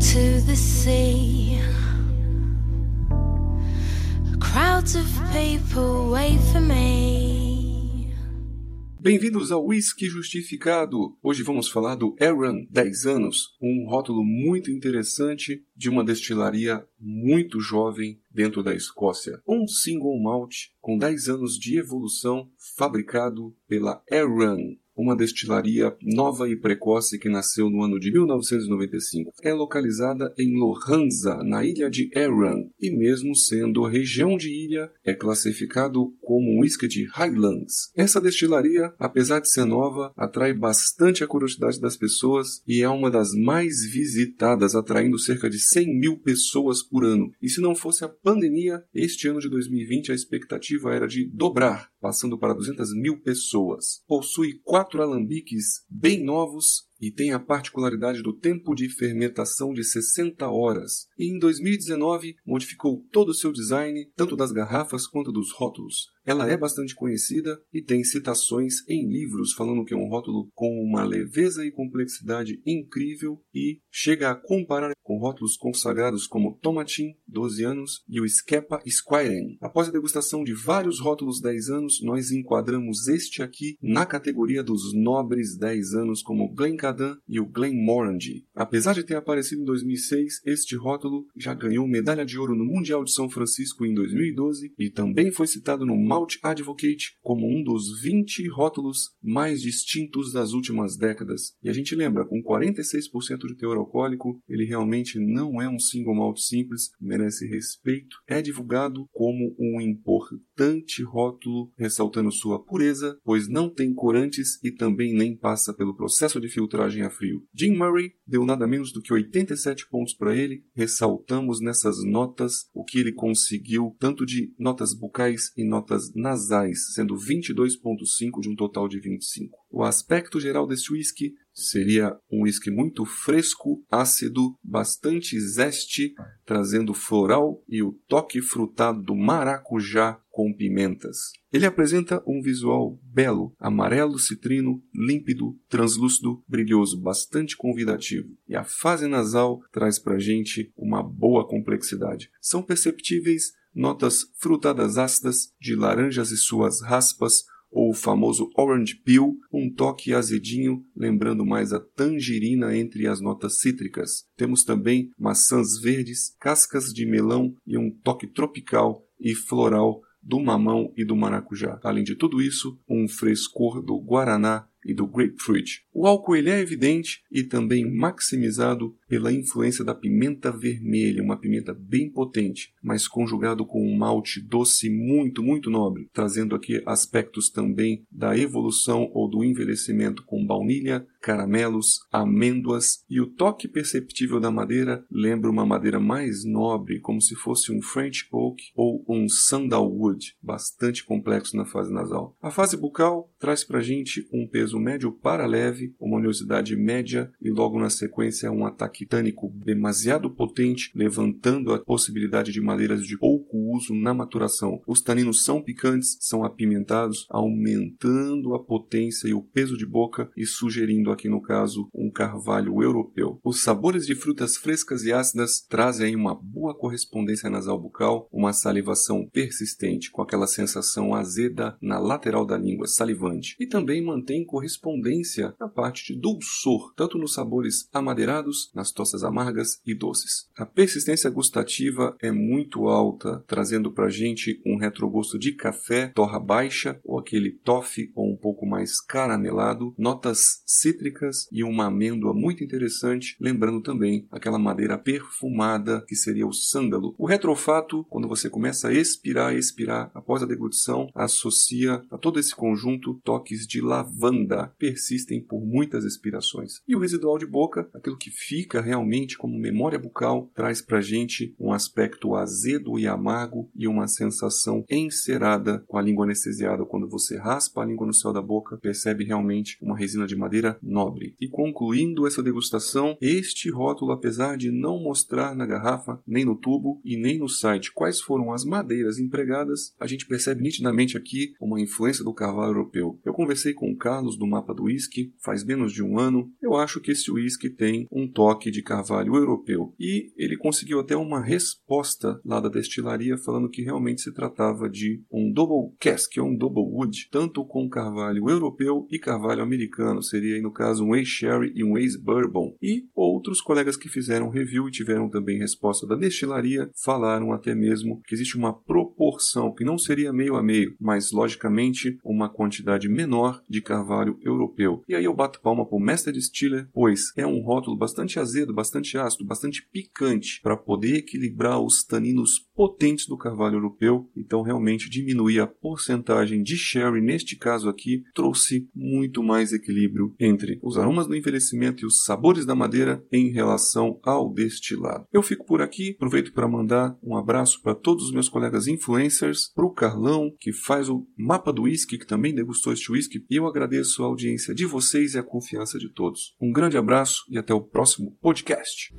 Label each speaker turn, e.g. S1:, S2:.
S1: to the sea. Crowds of people wait for me.
S2: Bem-vindos ao Whisky Justificado. Hoje vamos falar do Aaron 10 anos, um rótulo muito interessante de uma destilaria muito jovem dentro da Escócia. Um single malt com 10 anos de evolução, fabricado pela Aaron uma destilaria nova e precoce que nasceu no ano de 1995. É localizada em Lohanza, na ilha de Arran, e mesmo sendo região de ilha, é classificado como um whisky de Highlands. Essa destilaria, apesar de ser nova, atrai bastante a curiosidade das pessoas e é uma das mais visitadas, atraindo cerca de 100 mil pessoas por ano. E se não fosse a pandemia, este ano de 2020 a expectativa era de dobrar, passando para 200 mil pessoas. Possui quatro alambiques bem novos e tem a particularidade do tempo de fermentação de 60 horas. E em 2019 modificou todo o seu design, tanto das garrafas quanto dos rótulos. Ela é bastante conhecida e tem citações em livros falando que é um rótulo com uma leveza e complexidade incrível e chega a comparar com rótulos consagrados como Tomatin, 12 anos, e o Skepa Squiren. Após a degustação de vários rótulos 10 anos, nós enquadramos este aqui na categoria dos nobres 10 anos como Glencairn e o Glenmorangie. Apesar de ter aparecido em 2006, este rótulo já ganhou medalha de ouro no Mundial de São Francisco em 2012 e também foi citado no Malt Advocate como um dos 20 rótulos mais distintos das últimas décadas. E a gente lembra, com 46% de teor alcoólico, ele realmente não é um single malt simples, merece respeito. É divulgado como um importante rótulo, ressaltando sua pureza, pois não tem corantes e também nem passa pelo processo de filtragem a frio. Jim Murray deu nada menos do que 87 pontos para ele. Ressaltamos nessas notas o que ele conseguiu, tanto de notas bucais e notas nasais, sendo 22.5 de um total de 25. O aspecto geral desse whisky seria um whisky muito fresco, ácido, bastante zeste, trazendo floral e o toque frutado do maracujá com pimentas. Ele apresenta um visual belo, amarelo citrino, límpido, translúcido, brilhoso, bastante convidativo. E a fase nasal traz pra gente uma boa complexidade. São perceptíveis notas frutadas ácidas de laranjas e suas raspas, ou o famoso orange peel, um toque azedinho, lembrando mais a tangerina entre as notas cítricas. Temos também maçãs verdes, cascas de melão e um toque tropical e floral do mamão e do maracujá. Além de tudo isso, um frescor do guaraná e do grapefruit. O álcool ele é evidente e também maximizado pela influência da pimenta vermelha, uma pimenta bem potente, mas conjugado com um malte doce muito, muito nobre, trazendo aqui aspectos também da evolução ou do envelhecimento com baunilha, caramelos, amêndoas e o toque perceptível da madeira lembra uma madeira mais nobre, como se fosse um French oak ou um sandalwood, bastante complexo na fase nasal. A fase bucal traz para gente um peso médio para leve, uma oleosidade média e logo na sequência um ataque tânico demasiado potente, levantando a possibilidade de madeiras de pouco uso na maturação. Os taninos são picantes, são apimentados, aumentando a potência e o peso de boca e sugerindo aqui no caso um carvalho europeu. Os sabores de frutas frescas e ácidas trazem uma boa correspondência nasal bucal, uma salivação persistente com aquela sensação azeda na lateral da língua, salivante, e também mantém correspondência na parte de dulçor, tanto nos sabores amadeirados, nas tossas amargas e doces. A persistência gustativa é muito alta, trazendo para gente um retrogosto de café, torra baixa ou aquele toffee ou pouco mais caramelado, notas cítricas e uma amêndoa muito interessante, lembrando também aquela madeira perfumada que seria o sândalo. O retrofato, quando você começa a expirar, expirar após a deglutição, associa a todo esse conjunto toques de lavanda, persistem por muitas expirações. E o residual de boca, aquilo que fica realmente como memória bucal, traz para gente um aspecto azedo e amargo e uma sensação encerada com a língua anestesiada quando você raspa a língua no céu da boca boca, percebe realmente uma resina de madeira nobre. E concluindo essa degustação, este rótulo, apesar de não mostrar na garrafa, nem no tubo e nem no site quais foram as madeiras empregadas, a gente percebe nitidamente aqui uma influência do carvalho europeu. Eu conversei com o Carlos do Mapa do Whisky faz menos de um ano. Eu acho que esse whisky tem um toque de carvalho europeu. E ele conseguiu até uma resposta lá da destilaria falando que realmente se tratava de um double cask, um double wood, tanto com carvalho europeu e carvalho americano. Seria aí no caso um ex-sherry e um ex-bourbon. E outros colegas que fizeram review e tiveram também resposta da destilaria falaram até mesmo que existe uma proporção que não seria meio a meio, mas logicamente uma quantidade menor de carvalho europeu. E aí eu bato palma para o Master Distiller, pois é um rótulo bastante azedo, bastante ácido, bastante picante para poder equilibrar os taninos potentes do carvalho europeu. Então realmente diminuir a porcentagem de sherry neste caso aqui trouxe muito mais equilíbrio entre os aromas do envelhecimento e os sabores da madeira em relação ao destilado. Eu fico por aqui, aproveito para mandar um abraço para todos os meus colegas influencers, para o Carlão, que faz o mapa do whisky, que também degustou este whisky, e eu agradeço a audiência de vocês e a confiança de todos. Um grande abraço e até o próximo podcast.